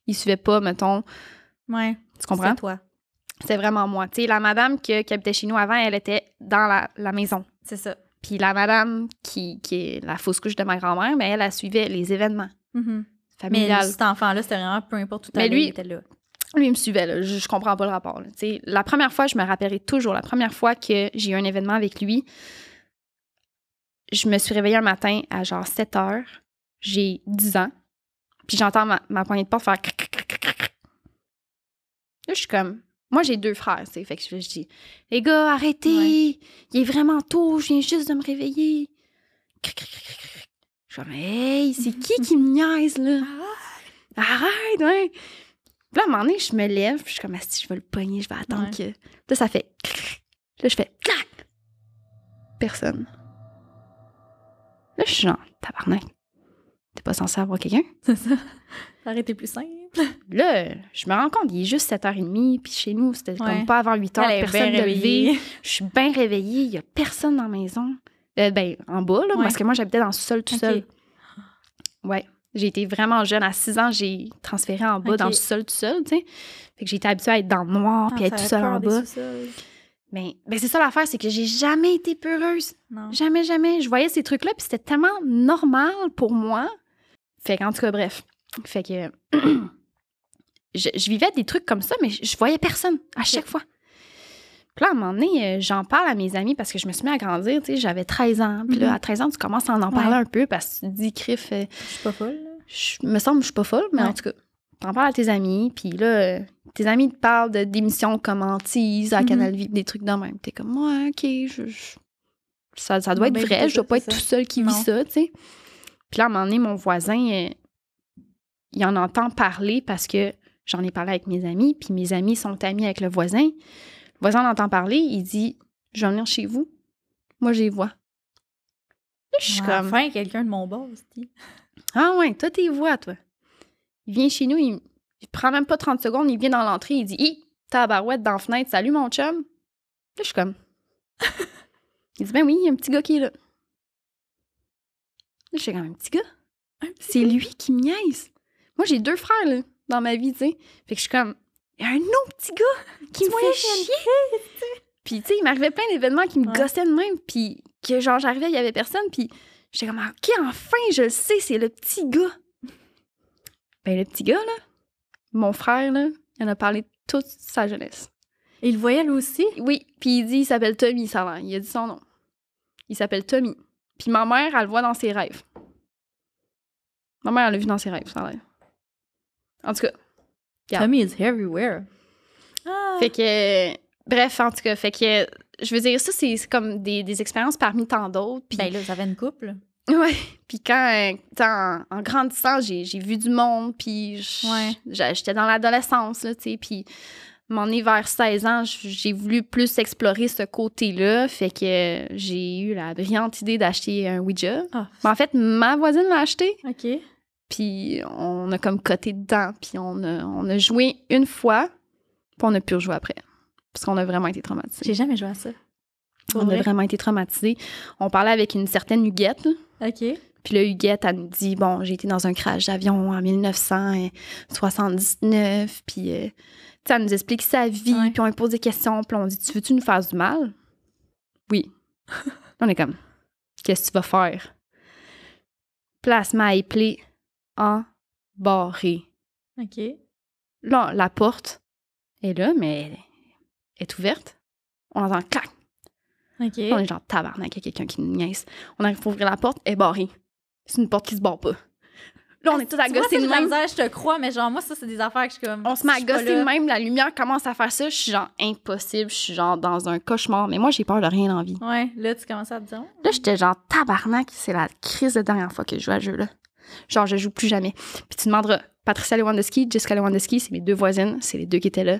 Il suivait pas, mettons, Ouais, tu comprends? c'est toi. C'est vraiment moi. Tu sais, la madame que- qui habitait chez nous avant, elle était dans la, la maison. C'est ça. Puis la madame qui, qui est la fausse couche de ma grand-mère, mais elle, elle suivait les événements Mhm. Mais cet enfant-là, c'était vraiment peu importe où Mais t'allais, lui- il était là. Lui, il me suivait, là. Je, je comprends pas le rapport. La première fois, je me rappellerai toujours, la première fois que j'ai eu un événement avec lui, je me suis réveillée un matin à genre 7 heures. J'ai 10 ans. Puis j'entends ma, ma poignée de porte faire cric, cric, cric. Là, je suis comme. Moi, j'ai deux frères, tu sais. Fait que je, je dis Les gars, arrêtez! Il est vraiment tôt, je viens juste de me réveiller. Cric, cric, cric, cric, cric. Je suis comme Hey, c'est qui qui me niaise, là? Arrête, ouais! Puis là, à un moment donné, je me lève, puis je suis comme, si je vais le pogner, je vais attendre Ouais. que. Là, ça fait. Là, je fais. clac. Personne. Là, je suis genre, tabarnak. T'es pas censé avoir quelqu'un? C'est ça. Ça aurait été plus simple. Là, je me rends compte, il est juste 7h30, puis chez nous, c'était Ouais. comme pas avant 8h, Elle est personne de réveillée. Je suis bien réveillée, il y a personne dans la maison. Euh, ben, en bas, là, Ouais. parce que moi, j'habitais dans le sol tout seul. Ouais. J'ai été vraiment jeune. À 6 ans, j'ai transféré en bas dans le sol tout seul, tu sais. Fait que j'ai été habituée à être dans le noir, puis Ah, être tout seul en bas. sous-sols. Ben, c'est ça l'affaire, c'est que j'ai jamais été peureuse. Non. Jamais, jamais. Je voyais ces trucs-là, puis c'était tellement normal pour moi. Fait qu'en tout cas, bref. Fait que je, je vivais des trucs comme ça, mais je, je voyais personne à chaque fois. Puis là, à un moment donné, euh, j'en parle à mes amis parce que je me suis mis à grandir, tu sais, j'avais 13 ans. Puis là, Mhm. à 13 ans, tu commences à en, en parler Ouais. un peu parce que tu te dis, crif, euh, Je suis pas folle. Je me semble que je suis pas folle, mais Ouais. en tout cas, t'en parles à tes amis, puis là, euh, tes amis te parlent de- d'émissions comme Antise, à Mhm. Canal Vie, des trucs de même. T'es comme, ouais, ok, je, je- Ça, ça doit Non, être ben, vrai, je dois pas être ça. tout seul qui Non. vit ça, tu sais. Puis là, à un moment donné, mon voisin, euh, il en entend parler parce que j'en ai parlé avec mes amis, puis mes amis sont amis avec le voisin. Le voisin en entend parler, il dit, je vais venir chez vous. Moi, les vois. Je suis Ouais, comme, Enfin, quelqu'un de mon. Ah ouais, toi, t'es voix, toi. Il vient chez nous, il, il prend même pas 30 secondes, il vient dans l'entrée, il dit Hi, tabarouette dans la fenêtre, salut mon chum. Là, je suis comme. il dit Ben oui, il y a un petit gars qui est là. Là, je suis comme un petit gars? C'est lui qui me niaise. Moi, j'ai deux frères, là, dans ma vie, tu sais. Fait que je suis comme, il y a un autre petit gars qui me fait chier. Puis, tu sais, il m'arrivait plein d'événements qui me Ouais. gossaient de même, puis que, genre, j'arrivais, il y avait personne, puis j'étais comme, OK, enfin, je le sais, c'est le petit gars. Ben, le petit gars, là, mon frère, là, il en a parlé toute sa jeunesse. Et il le voyait lui aussi? Oui, puis il dit, il s'appelle Tommy, ça a l'air. Il a dit son nom. Il s'appelle Tommy. Puis ma mère, elle le voit dans ses rêves. Ma mère, elle l'a vu dans ses rêves, ça a l'air. En tout cas, Yeah. Tommy is everywhere. Ah. Fait que, bref, en tout cas, fait que, je veux dire, ça, c'est comme des, des expériences parmi tant d'autres. Puis, Ben là, ça avait une couple. Ouais. Puis quand, euh, en, en grandissant, j'ai j'ai vu du monde, puis Ouais. j'étais dans l'adolescence, là, tu sais, puis m'en est vers 16 ans, j'ai voulu plus explorer ce côté-là, fait que j'ai eu la brillante idée d'acheter un Ouija. Ah, Mais en fait, ma voisine l'a acheté, OK. puis on a comme coté dedans, puis on a, on a joué une fois, puis on a pu rejouer après. Parce qu'on a vraiment été traumatisés. J'ai jamais joué à ça. Pour On a vrai? vraiment été traumatisés. On parlait avec une certaine Huguette. OK. puis là, Huguette, elle nous dit, bon, j'ai été dans un crash d'avion en 1979, puis euh, tu sais, elle nous explique sa vie, Ouais. puis on lui pose des questions, puis on dit, tu veux-tu nous faire du mal? Oui. on est comme, qu'est-ce que tu vas faire? Placement épeler en barré. OK. Là, la porte est là, mais elle est ouverte. On entend clac. On est genre tabarnak, il y a quelqu'un qui nous niaise. On arrive pour ouvrir la porte, elle est barrée. C'est une porte qui se barre pas. Là, on est tous ça, de même. misère, je te crois, mais genre, moi, ça, c'est des affaires que je suis comme. On se met là. de même, la lumière commence à faire ça. Je suis genre impossible, je suis genre dans un cauchemar. Mais moi, j'ai peur de rien dans la vie. Ouais, là, tu commences à te dire. Là, j'étais genre tabarnak, c'est la crise de dernière fois que je joue à ce jeu-là. Genre, je joue plus jamais. Puis tu demanderas, Patricia Lewandowski, Jessica Lewandowski, c'est mes deux voisines, c'est les deux qui étaient là.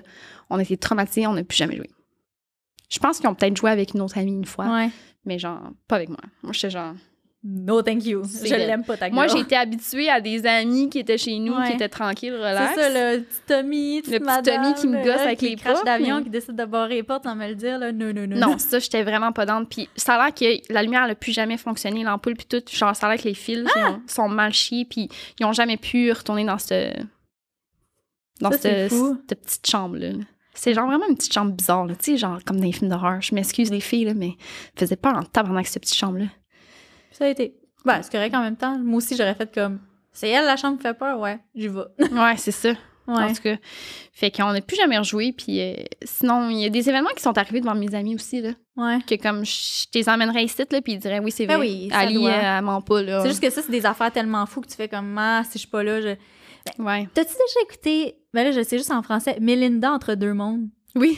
On a été traumatisés, on n'a plus jamais joué. Je pense qu'ils ont peut-être joué avec une autre amie une fois, Ouais. mais genre, pas avec moi. Moi, j'étais genre. No, thank you. C'est Je l'aime pas, ta Moi, été habituée à des amis qui étaient chez nous, Ouais. qui étaient tranquilles, C'est relax. ça, le petit Tommy, Le petit Tommy qui me là, gosse avec les portes, d'avion, mais- qui décide de barrer les portes sans me le dire, là. Non, non, non. Non, ça, j'étais vraiment pas dans. Puis ça a l'air que la lumière n'a plus jamais fonctionné, l'ampoule, puis tout. Genre, ça a l'air que les fils Ah! ont- sont mal chiés, puis ils ont jamais pu retourner dans cette. Dans Ça, c'est cette, petite chambre-là. C'est genre vraiment une petite chambre bizarre. Tu sais, genre comme dans les films d'horreur. Je m'excuse, les filles, là, mais faisait peur en tabarnak, cette petite chambre-là. Ça a été. Ben, c'est correct en même temps. Moi aussi, j'aurais fait comme. C'est elle, la chambre qui fait peur, ouais, j'y vais. Ouais, c'est ça. En tout cas. Fait qu'on n'a plus jamais rejoué. Puis euh, sinon, il y a des événements qui sont arrivés devant mes amis aussi, là. Ouais. Que comme je les emmènerais ici, là, puis ils diraient oui, c'est Ben vrai. oui, ça Ali, euh, elle ment pas. C'est juste que ça, c'est des affaires tellement fous que tu fais comme, ah, si je suis pas là, je. Ouais. T'as-tu déjà écouté, ben là, je sais juste en français, Melinda entre deux mondes? Oui.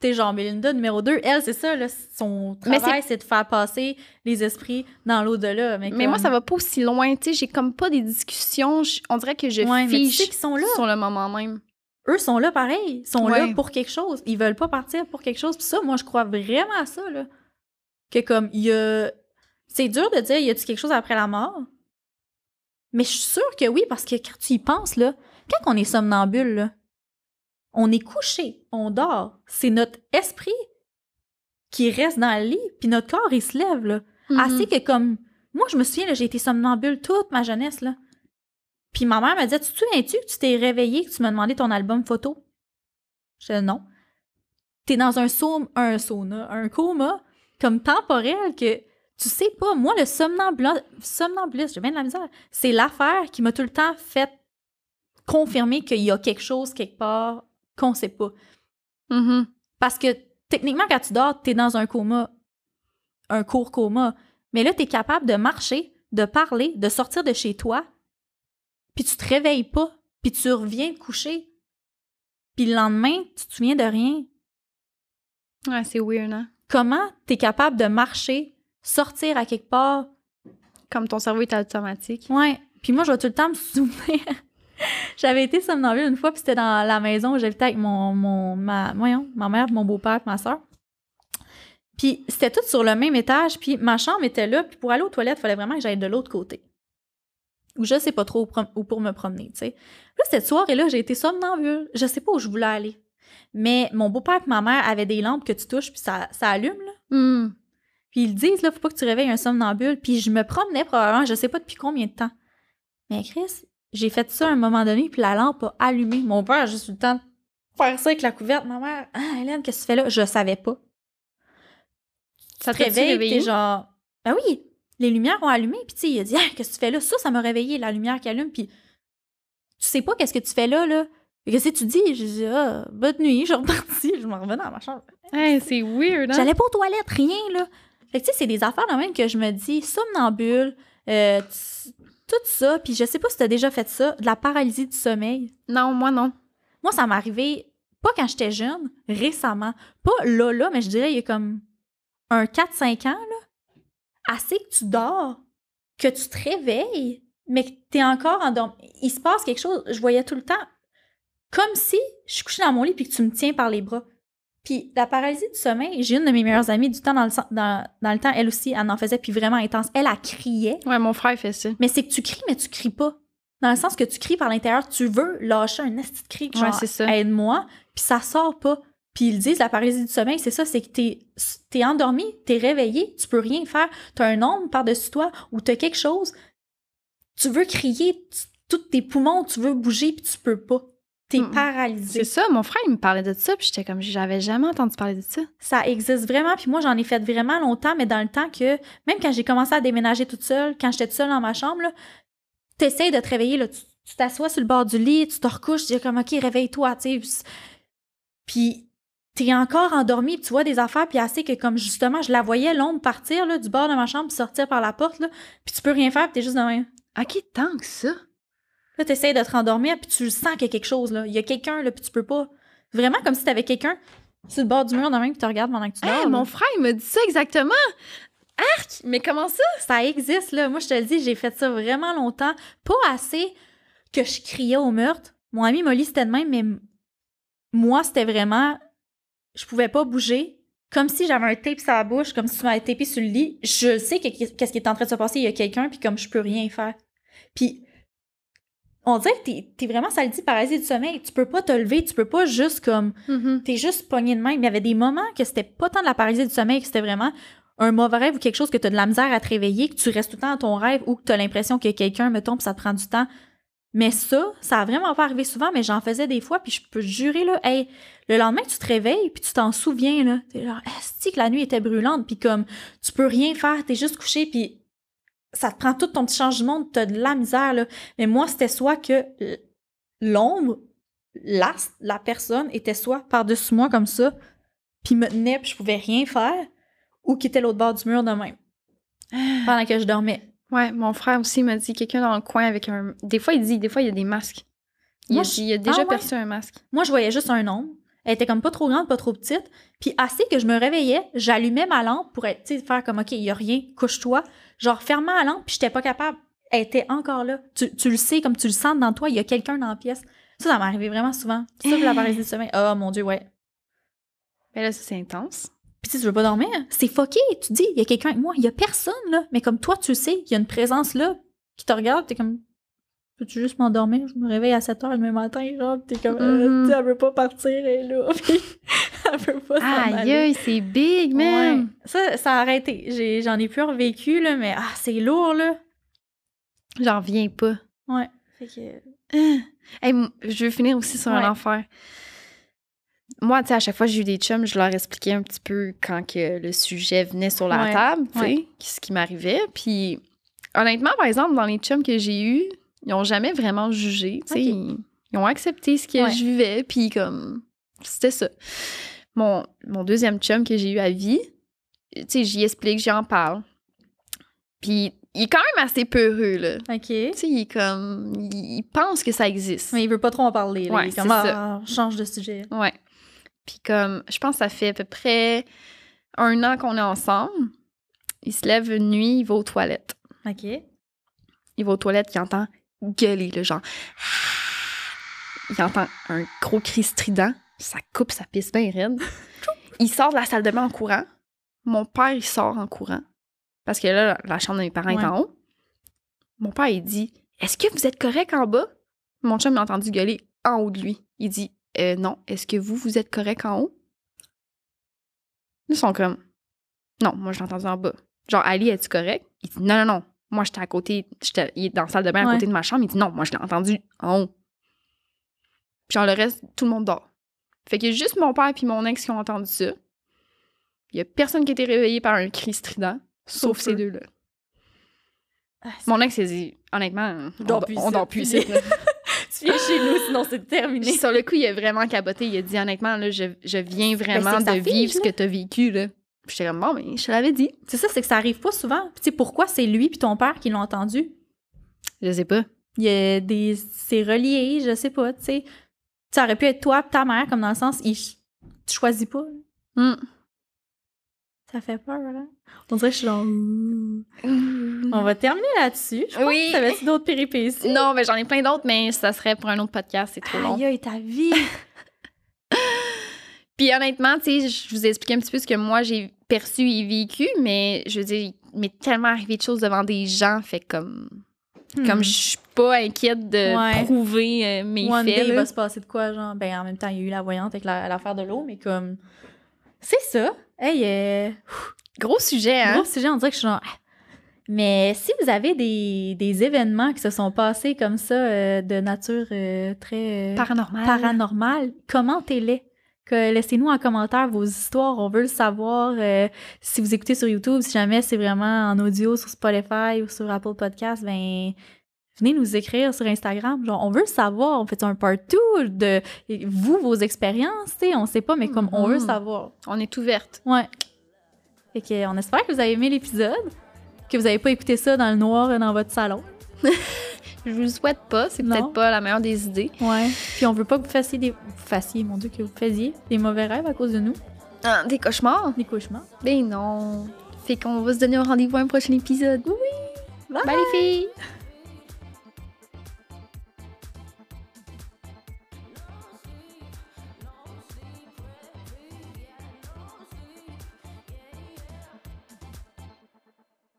T'es genre Melinda numéro 2, elle, c'est ça, là, son travail, c'est de faire passer les esprits dans l'au-delà. Mais, Mais moi, ça va pas aussi loin. Tu sais, j'ai comme pas des discussions. On dirait que je Ouais, tu fiche sais qu'ils sont là. sur le moment même. Eux sont là pareil. Ils sont Ouais. là pour quelque chose. Ils veulent pas partir pour quelque chose. Puis ça, moi, je crois vraiment à ça, là. Que comme, il y a... C'est dur de dire, y a-tu quelque chose après la mort? Mais je suis sûre que oui, parce que quand tu y penses, là, quand on est somnambule, là, on est couché, on dort. C'est notre esprit qui reste dans le lit, puis notre corps, il se lève, là. Mhm. Assez que comme. Moi, je me souviens, j'ai été somnambule toute ma jeunesse, là. Puis ma mère me disait Tu te souviens-tu que tu t'es réveillé, que tu m'as demandé ton album photo? Je disais non. t'es dans un, saum- un sauna, un coma comme temporel que tu sais pas. Moi, le somnambula- somnambulisme, j'ai bien de la misère. C'est l'affaire qui m'a tout le temps fait confirmer qu'il y a quelque chose quelque part qu'on sait pas. Mhm. Parce que techniquement, quand tu dors, t'es dans un coma, un court coma. Mais là, t'es capable de marcher, de parler, de sortir de chez toi, puis tu te réveilles pas, puis tu reviens coucher. Puis le lendemain, tu te souviens de rien. Ouais, c'est weird, hein? Comment t'es capable de marcher, sortir à quelque part? Comme ton cerveau est automatique. Ouais. Puis moi, je vais tout le temps me souvenir. J'avais été somnambule une fois, puis c'était dans la maison où j'habitais avec mon, mon, ma, voyons, ma mère, mon beau-père, ma soeur. Puis c'était tout sur le même étage, puis ma chambre était là, puis pour aller aux toilettes, il fallait vraiment que j'aille de l'autre côté. Ou je sais pas trop où, pour me promener, tu sais. Puis Là, cette soirée-là, j'ai été somnambule. Je sais pas où je voulais aller. Mais mon beau-père et ma mère avaient des lampes que tu touches, puis ça, ça allume, là. Hmm. Puis ils disent, là, faut pas que tu réveilles un somnambule. Puis je me promenais probablement, je sais pas depuis combien de temps. Mais Chris, j'ai fait ça à un moment donné, puis la lampe a allumé. Mon père a juste eu le temps de faire ça avec la couverte. Ma mère, ah, Hélène, qu'est-ce que tu fais là? Je savais pas. Ça te réveillé? t'es genre, ben oui, les lumières ont allumé. Puis tu sais, il a dit, ah, qu'est-ce que tu fais là? Ça, ça m'a réveillé, la lumière qui allume. Puis tu sais pas qu'est-ce que tu fais là, là. Qu'est-ce que tu dis? Je dis, ah, bonne nuit, je suis repartie. Je m'en revenais dans ma chambre. Hey, c'est weird, hein? J'allais pas aux toilettes, rien, là. Fait que, tu sais, c'est des affaires quand même que je me dis, somnambule, euh, tout ça, puis je sais pas si t'as déjà fait ça, de la paralysie du sommeil. Non, moi, non. Moi, ça m'est arrivé, pas quand j'étais jeune, récemment. Pas là, là, mais je dirais il y a comme un 4-5 ans, là. Assez que tu dors, que tu te réveilles, mais que t'es encore endormi. Il se passe quelque chose, je voyais tout le temps, comme si je suis couchée dans mon lit puis que tu me tiens par les bras. Puis la paralysie du sommeil, j'ai une de mes meilleures amies du temps dans le, dans, dans le temps, elle aussi, elle en faisait puis vraiment intense. Elle, elle criait, Ouais, mon frère fait ça. mais c'est que tu cries, mais tu cries pas. Dans le sens que tu cries par l'intérieur, tu veux lâcher un esti de cri, genre Ouais, aide-moi, puis ça sort pas. Puis ils disent la paralysie du sommeil, c'est ça, c'est que t'es es endormi, t'es réveillé, tu peux rien faire, t'as un ombre par-dessus toi ou t'as quelque chose, tu veux crier, tu- tous tes poumons, tu veux bouger, puis tu peux pas. T'es Mm. paralysé. C'est ça, mon frère, il me parlait de ça, puis j'étais comme, j'avais jamais entendu parler de ça. Ça existe vraiment. Puis moi, j'en ai fait vraiment longtemps, mais dans le temps que, même quand j'ai commencé à déménager toute seule, quand j'étais toute seule dans ma chambre, t'essayes de te réveiller, là, tu t'assois sur le bord du lit, tu te recouches, tu dis comme, OK, réveille-toi, tu sais. Puis t'es encore endormi, puis tu vois des affaires, puis assez que, comme justement, je la voyais, l'ombre partir là, du bord de ma chambre, puis sortir par la porte, là, puis tu peux rien faire, puis t'es juste dans même. Ok, tant que ça. Là, t'essayes de te rendormir, puis tu sens qu'il y a quelque chose, là. Il y a quelqu'un, là, puis tu peux pas. Vraiment comme si t'avais quelqu'un sur le bord du mur, dans même, qui te regarde pendant que tu dors. Hey, mon frère, il m'a dit ça exactement. Arc! Mais comment ça? Ça existe, là. Moi, je te le dis, j'ai fait ça vraiment longtemps. Pas assez que je criais au meurtre. Mon ami Molly, c'était de même, mais moi, c'était vraiment... Je pouvais pas bouger. Comme si j'avais un tape sur la bouche, comme si tu m'avais tapé sur le lit. Je sais que qu'est-ce qui est en train de se passer. Il y a quelqu'un, puis comme je peux rien faire. Puis, on dirait que t'es, t'es vraiment, dit, paralysé du sommeil. Tu peux pas te lever, tu peux pas juste comme... Mhm. T'es juste pogné de même. Il y avait des moments que c'était pas tant de la paralysie du sommeil, que c'était vraiment un mauvais rêve ou quelque chose que t'as de la misère à te réveiller, que tu restes tout le temps dans ton rêve ou que t'as l'impression que quelqu'un me tombe, ça te prend du temps. Mais ça, ça a vraiment pas arrivé souvent, mais j'en faisais des fois, puis je peux te jurer, là, hey, le lendemain, tu te réveilles, puis tu t'en souviens, là. T'es genre, est que la nuit était brûlante, puis comme, tu peux rien faire, t'es juste couché, puis ça te prend tout ton petit changement, t'as de la misère, là. Mais moi, c'était soit que l'ombre, la, la personne était soit par-dessus moi comme ça, puis me tenait, puis je pouvais rien faire, ou qui était l'autre bord du mur de même, pendant que je dormais. Ouais, mon frère aussi m'a dit quelqu'un dans le coin avec un. Des fois, il dit, des fois, il y a des masques. Il, Moi, a, je- dit, il a déjà Ah ouais? perçu un masque. Moi, je voyais juste un ombre. Elle était comme pas trop grande, pas trop petite. Puis assez que je me réveillais, j'allumais ma lampe pour être, faire comme, OK, il y a rien, couche-toi. Genre, fermant la lampe, puis j'étais pas capable. Elle était encore là. Tu, tu le sais, comme tu le sens dans toi, il y a quelqu'un dans la pièce. Ça, ça m'est arrivé vraiment souvent. Ça, la paralysie du sommeil. Oh mon Dieu, ouais. Mais là, ça, c'est intense. Puis tu sais, tu veux pas dormir? C'est fucké. Tu te dis, il y a quelqu'un avec moi. Il y a personne, là. Mais comme toi, tu le sais, il y a une présence là qui te regarde. T'es comme, peux-tu juste m'endormir? Je me réveille à 7 heures le matin, genre. T'es comme, euh, sais, elle veut pas partir, elle est là. Elle veut pas s'en Aïe, c'est big, man! Ouais. Ça, ça a arrêté. J'en ai, plus revécu, là, mais ah, c'est lourd, là. J'en reviens pas. Ouais. Fait que... Ah. Hey, m- je veux finir aussi sur un enfer. moi, tu sais, à chaque fois que j'ai eu des chums, je leur expliquais un petit peu quand que le sujet venait sur la Ouais, table, tu sais, ce qui m'arrivait. Puis, honnêtement, par exemple, dans les chums que j'ai eus, ils ont jamais vraiment jugé. Ils, ils ont accepté ce que Ouais. je vivais, puis comme, c'était ça. Mon, mon deuxième chum que j'ai eu à vie, tu sais, j'y explique, j'en parle. Puis, il est quand même assez peureux, là. OK. Tu sais, il est comme, il, pense que ça existe. Mais il veut pas trop en parler. Là. Ouais, il est comme, ah, change de sujet. Ouais. Puis comme, je pense que ça fait à peu près un an qu'on est ensemble. Il se lève une nuit, il va aux toilettes. OK. Il va aux toilettes, il entend gueuler, le genre. Il entend un gros cri strident. Ça coupe sa pisse bien raide. Il sort de la salle de bain en courant. Mon père, il sort en courant. Parce que là, la- la chambre de mes parents Ouais. est en haut. Mon père, il dit Est-ce que vous êtes correct en bas Mon chum m'a entendu gueuler en haut de lui. Il dit Euh, Non, est-ce que vous, vous êtes correct en haut Ils sont comme Non, moi, je l'ai entendu en bas. Genre, Ali, es-tu correct? Il dit Non, non, non. Moi, j'étais à côté. j'étais- il est dans la salle de bain à Ouais. côté de ma chambre. Il dit Non, moi, je l'ai entendu en haut. Puis, genre, le reste, tout le monde dort. Fait qu'il y a juste mon père puis mon ex qui ont entendu ça. Il y a personne qui a été réveillé par un cri strident, sauf Sauf ces eux. deux-là. Ah, Mon ex, il dit, honnêtement, on, plus dort plus tu viens chez nous, sinon c'est terminé. Puis sur le coup, il a vraiment caboté. Il a dit, honnêtement, là, je, je viens vraiment Ben, de fille, vivre ce que t'as vécu. Là. Puis j'étais comme, bon, mais je te l'avais dit. C'est ça, c'est que ça arrive pas souvent. Puis tu sais, pourquoi c'est lui puis ton père qui l'ont entendu? Je sais pas. Il y a des... C'est relié, je sais pas, tu sais. Ça aurait pu être toi pis ta mère, comme dans le sens, il... tu choisis pas. Hmm. Ça fait peur, là. On dirait que je suis genre... Ouh. On va terminer là-dessus. Je pense Oui. que t'avais-tu d'autres péripéties? Non, mais j'en ai plein d'autres, mais ça serait pour un autre podcast, c'est trop long. Aïe, ta vie! Puis honnêtement, tu sais, je vous ai expliqué un petit peu ce que moi j'ai perçu et vécu, mais je veux dire, il m'est tellement arrivé de choses devant des gens, fait comme, comme Hmm. je suis pas inquiète de Ouais. prouver euh, mes One faits. day, il va se passer de quoi, genre? Ben, en même temps, il y a eu la voyante avec la- l'affaire de l'eau, mais comme... C'est ça! Hey, euh, Gros sujet, hein? Gros sujet, on dirait que je suis genre. Ah. Mais si vous avez des, des événements qui se sont passés comme ça, euh, de nature euh, très euh, Paranormal. paranormale, commentez-les. Laissez-nous en commentaire vos histoires, on veut le savoir. euh, si vous écoutez sur YouTube, si jamais c'est vraiment en audio sur Spotify ou sur Apple Podcast, ben venez nous écrire sur Instagram. Genre, on veut le savoir. On fait un partout de vous, vos expériences, on sait pas, mais comme on veut Mhm. savoir. On est ouverte. Ouais. Fait que, on espère que vous avez aimé l'épisode, que vous n'avez pas écouté ça dans le noir dans votre salon. Je vous le souhaite pas, c'est peut-être pas la meilleure des idées. Ouais. Puis on veut pas que vous fassiez des. Vous fassiez, mon Dieu, que vous faisiez des mauvais rêves à cause de nous, Ah, des cauchemars? des cauchemars. Ben non. Fait qu'on va se donner un rendez-vous à un prochain épisode. Bye! Bye les filles!